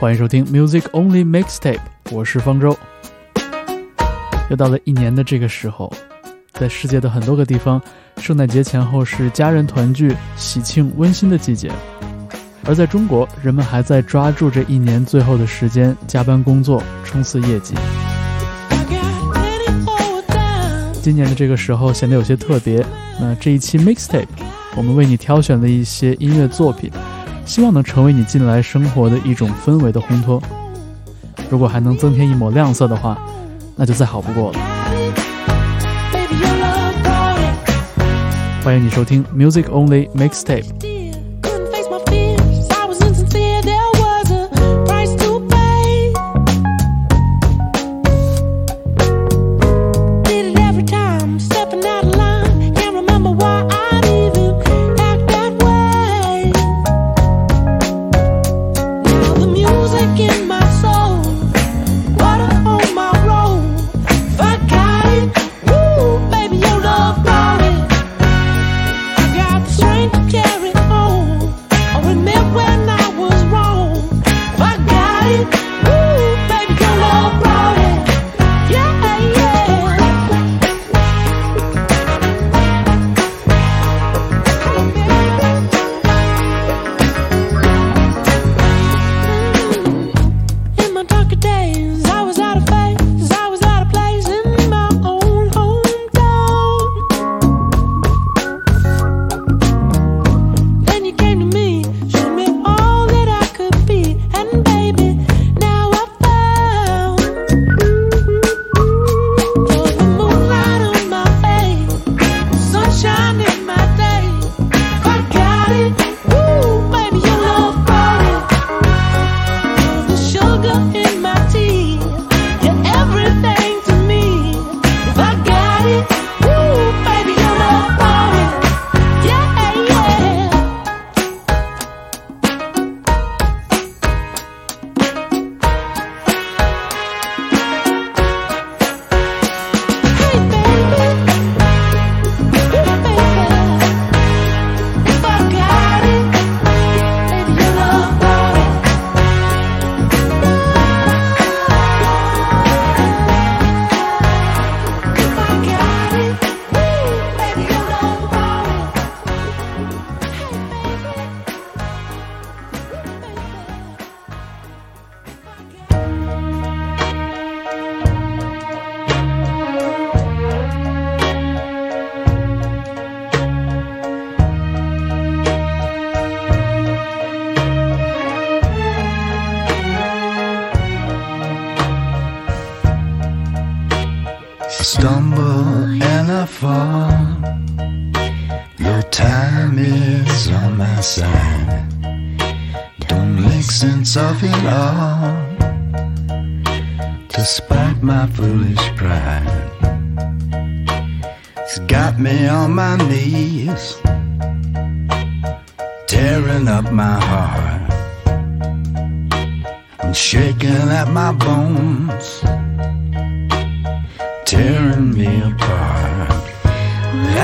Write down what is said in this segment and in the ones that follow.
欢迎收听 Music Only Mixtape，我是方舟。又到了一年的这个时候，在世界的很多个地方，圣诞节前后是家人团聚、喜庆温馨的季节，而在中国，人们还在抓住这一年最后的时间，加班工作，冲刺业绩。今年的这个时候显得有些特别。那这一期 Mixtape，我们为你挑选了一些音乐作品，希望能成为你近来生活的一种氛围的烘托。如果还能增添一抹亮色的话，那就再好不过了。欢迎你收听 Music Only Mixtape。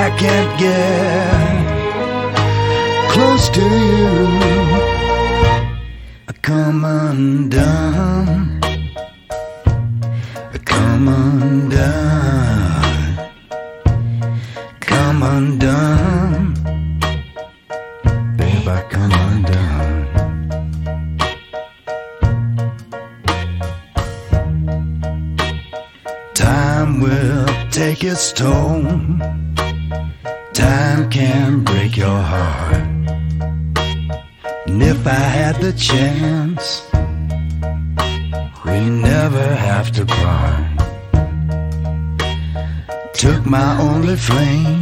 I can't get close to you. I come undone. I come undone. chance. We never have to cry. Took my only flame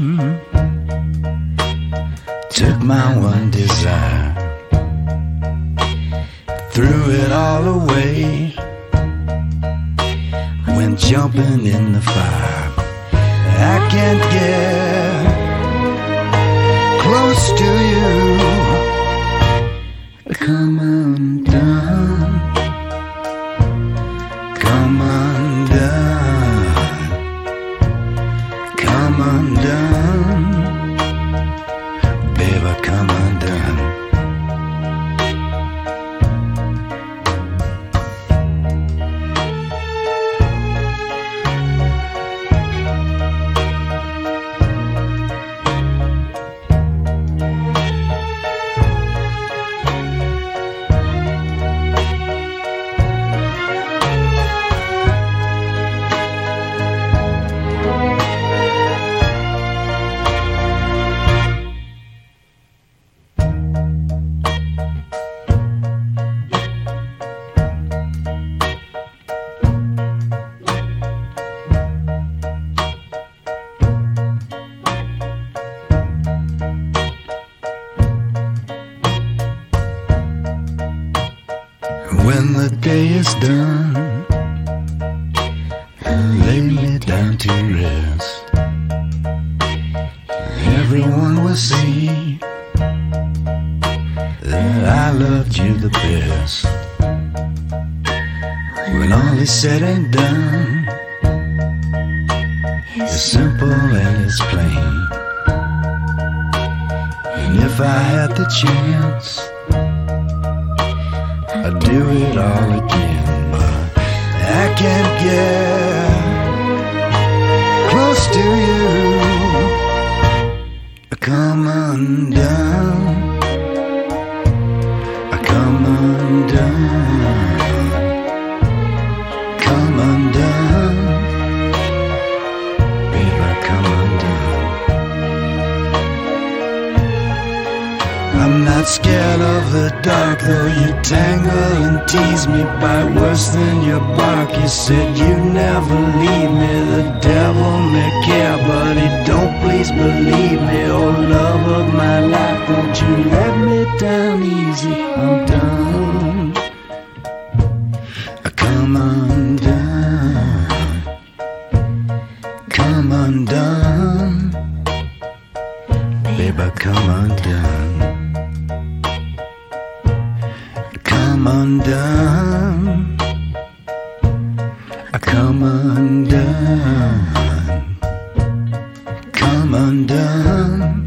Come undone. Come undone.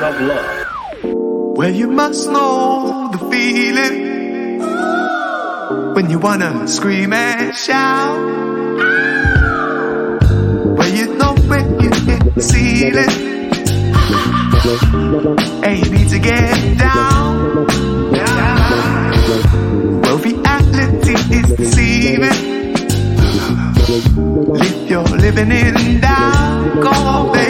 Emotion of love. Well, you must know the feeling when you wanna scream and shout. Well, you know when you hit the ceiling and you need to get down. Well, reality is deceiving. Live your living in doubt. Go on, baby.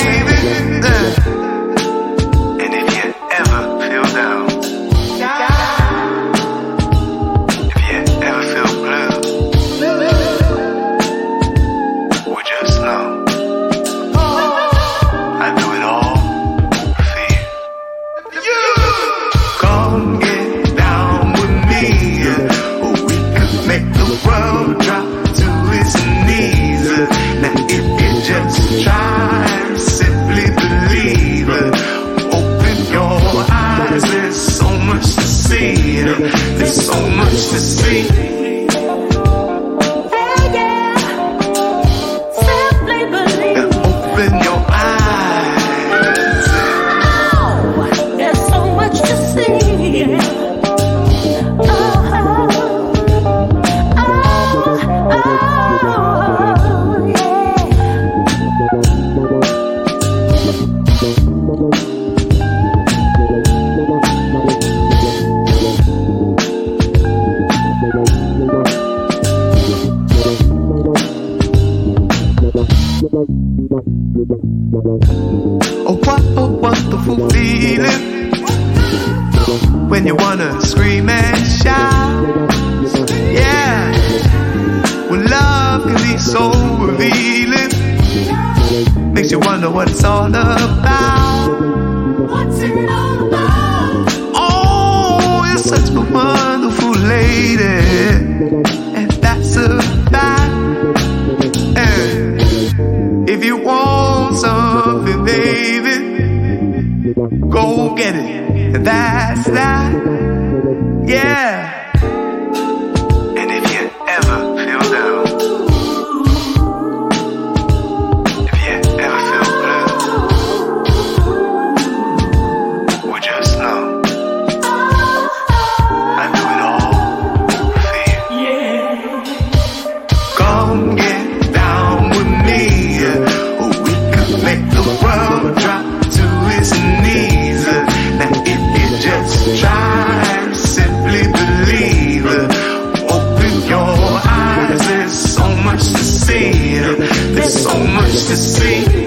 Much to see. There's so much to see. Oh, what a wonderful feeling when you wanna scream and shout. Yeah, when love can be so revealing, makes you wonder what it's all about. to see.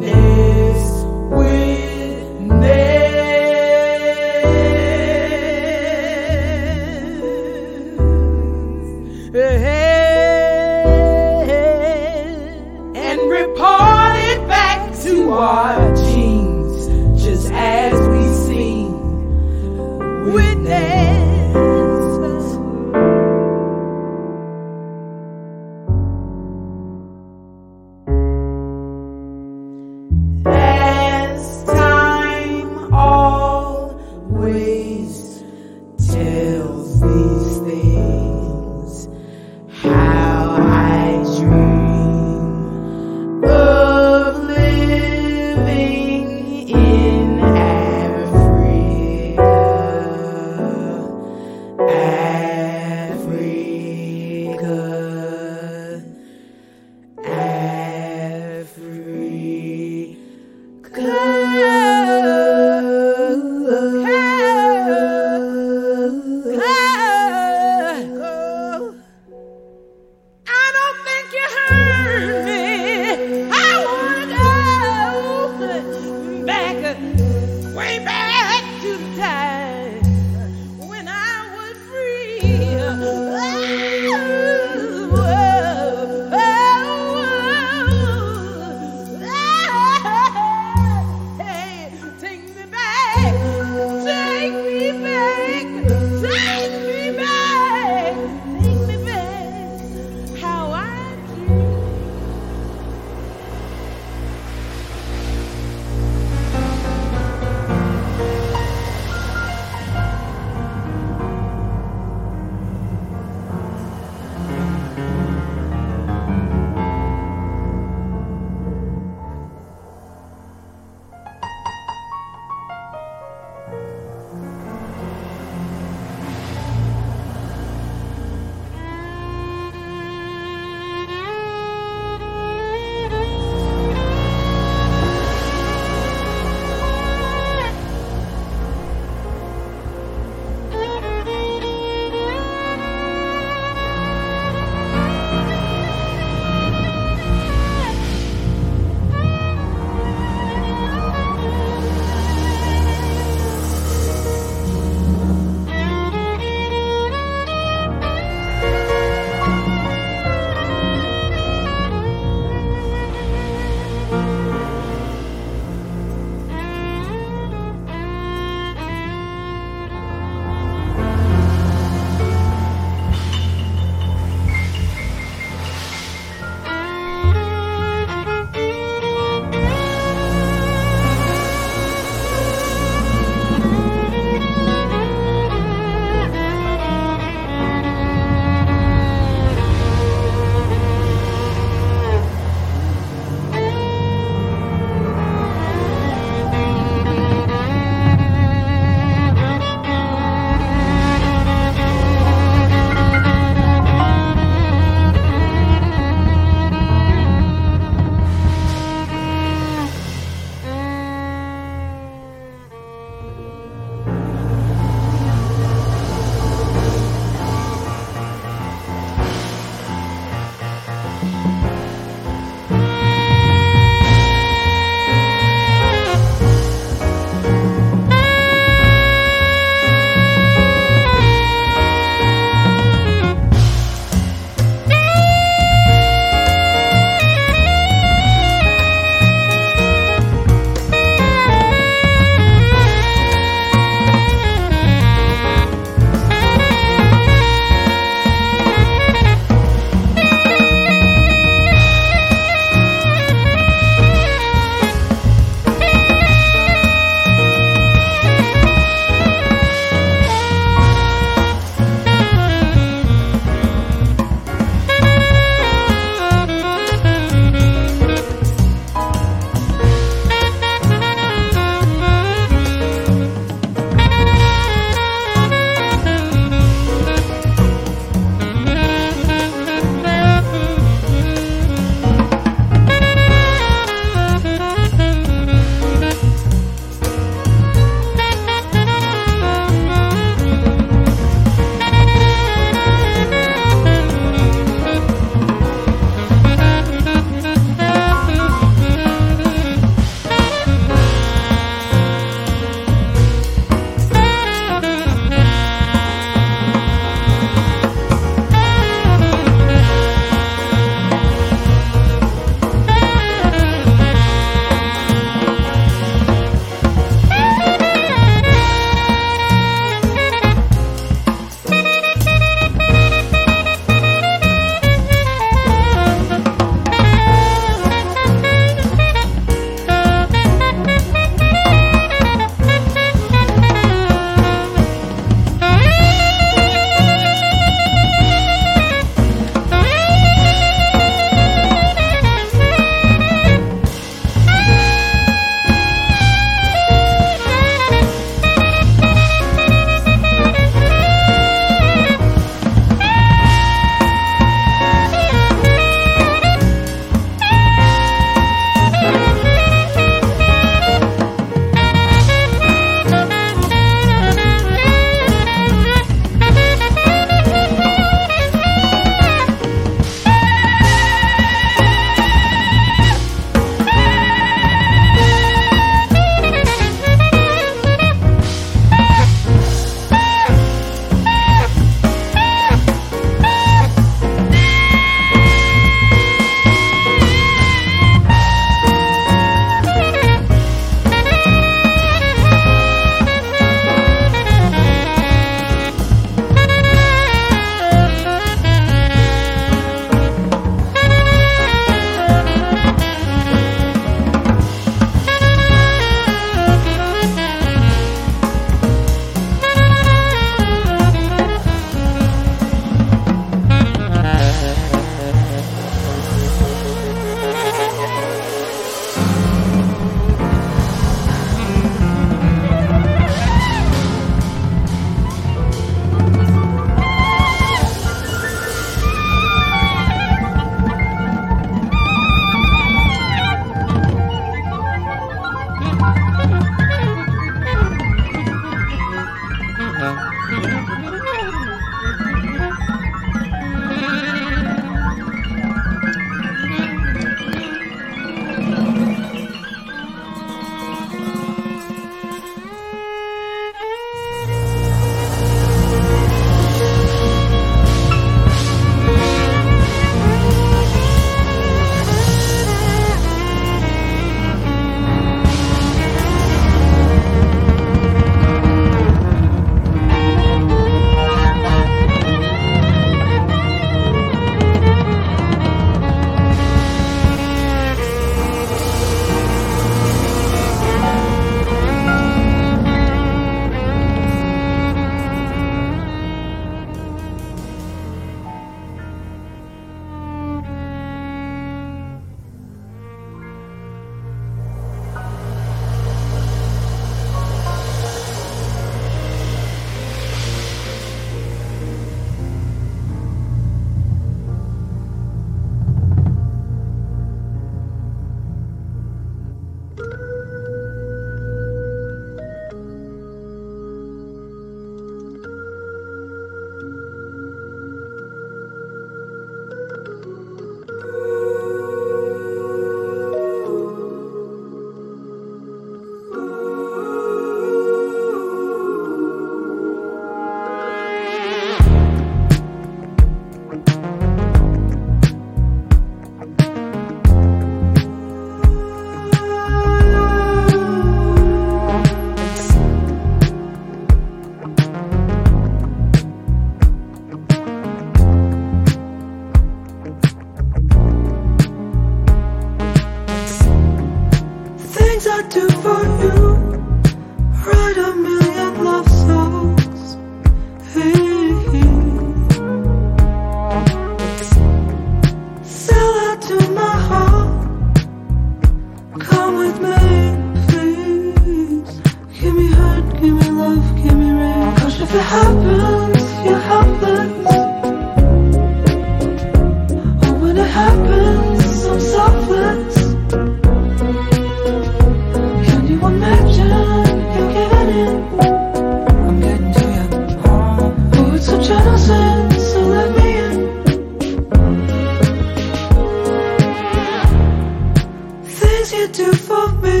Do for me,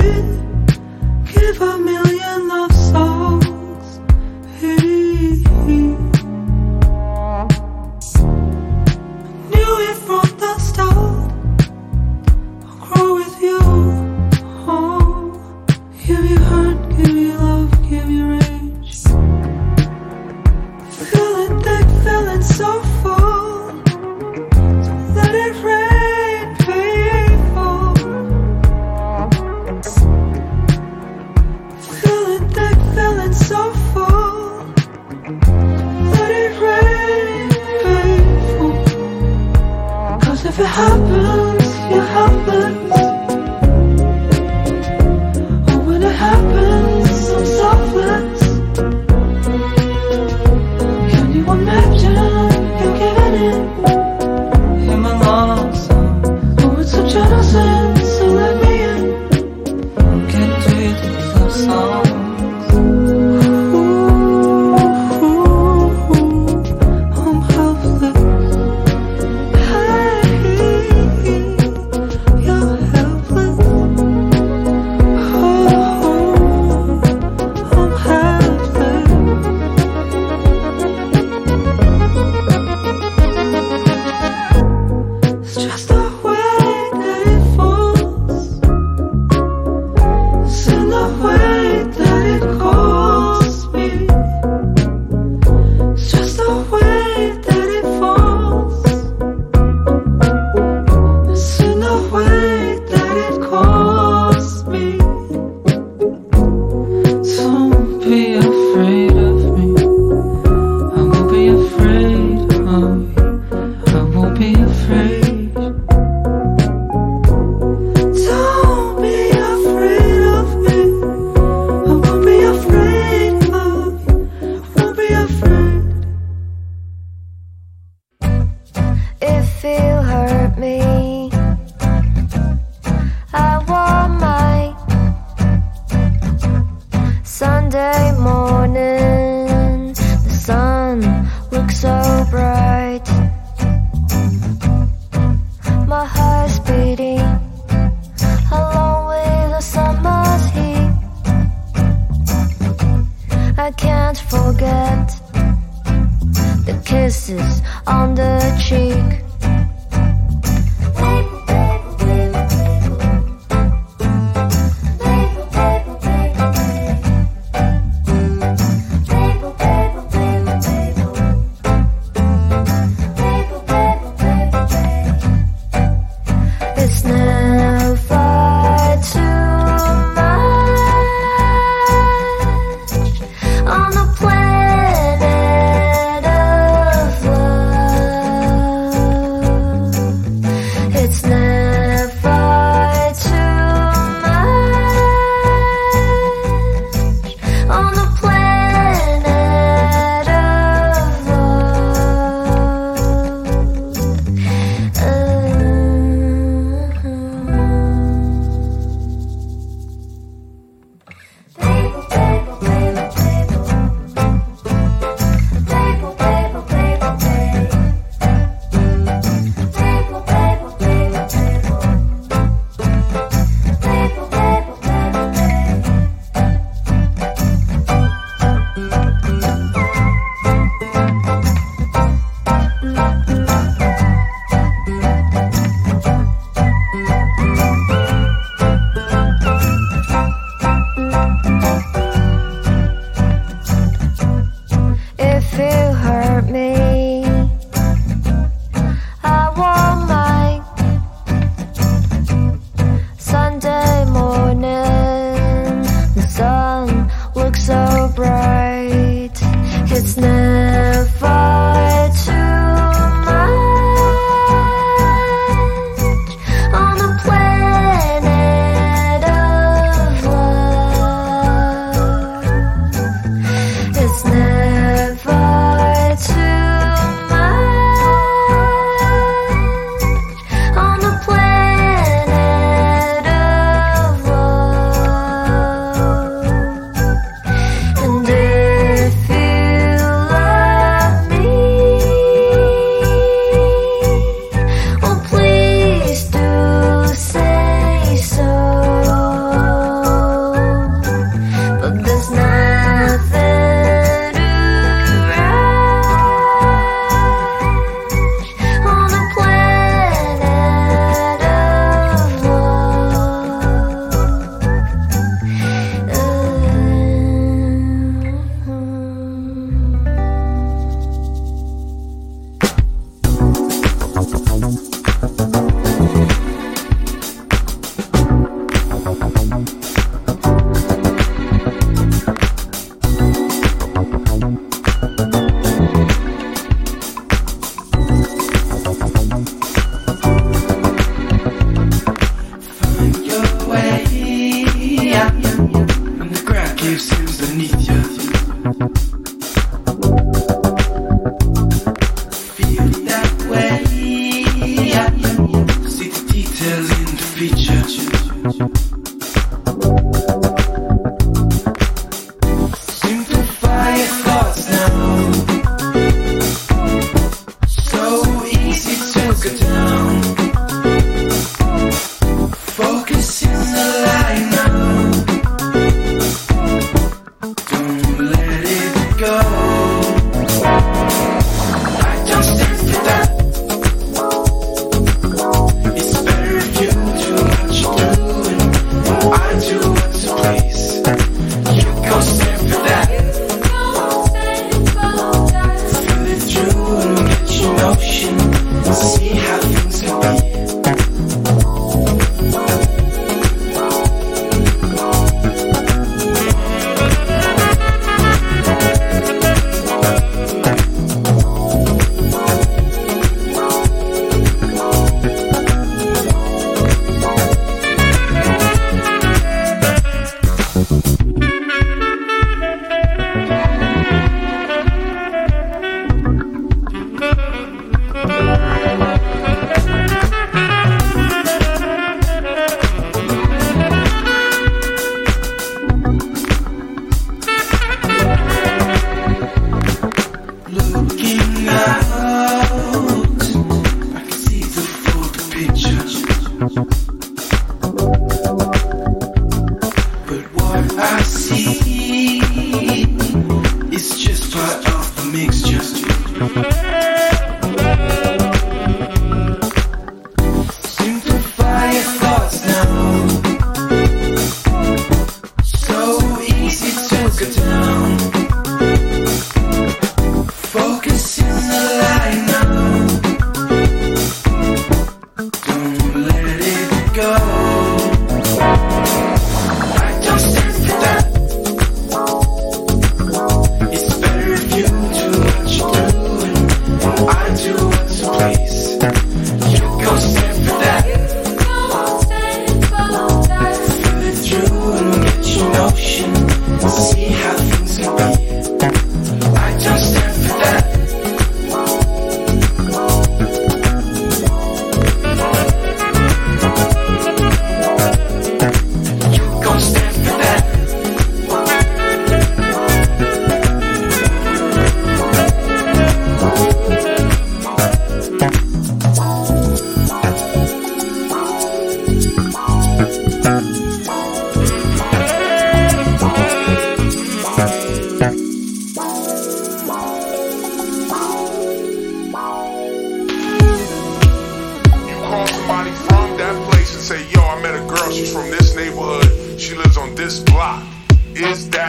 give a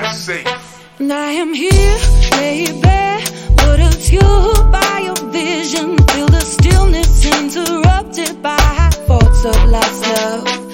ride safe. And I am here, baby, but it's you buy your vision. Feel the stillness interrupted by thoughts of lost love.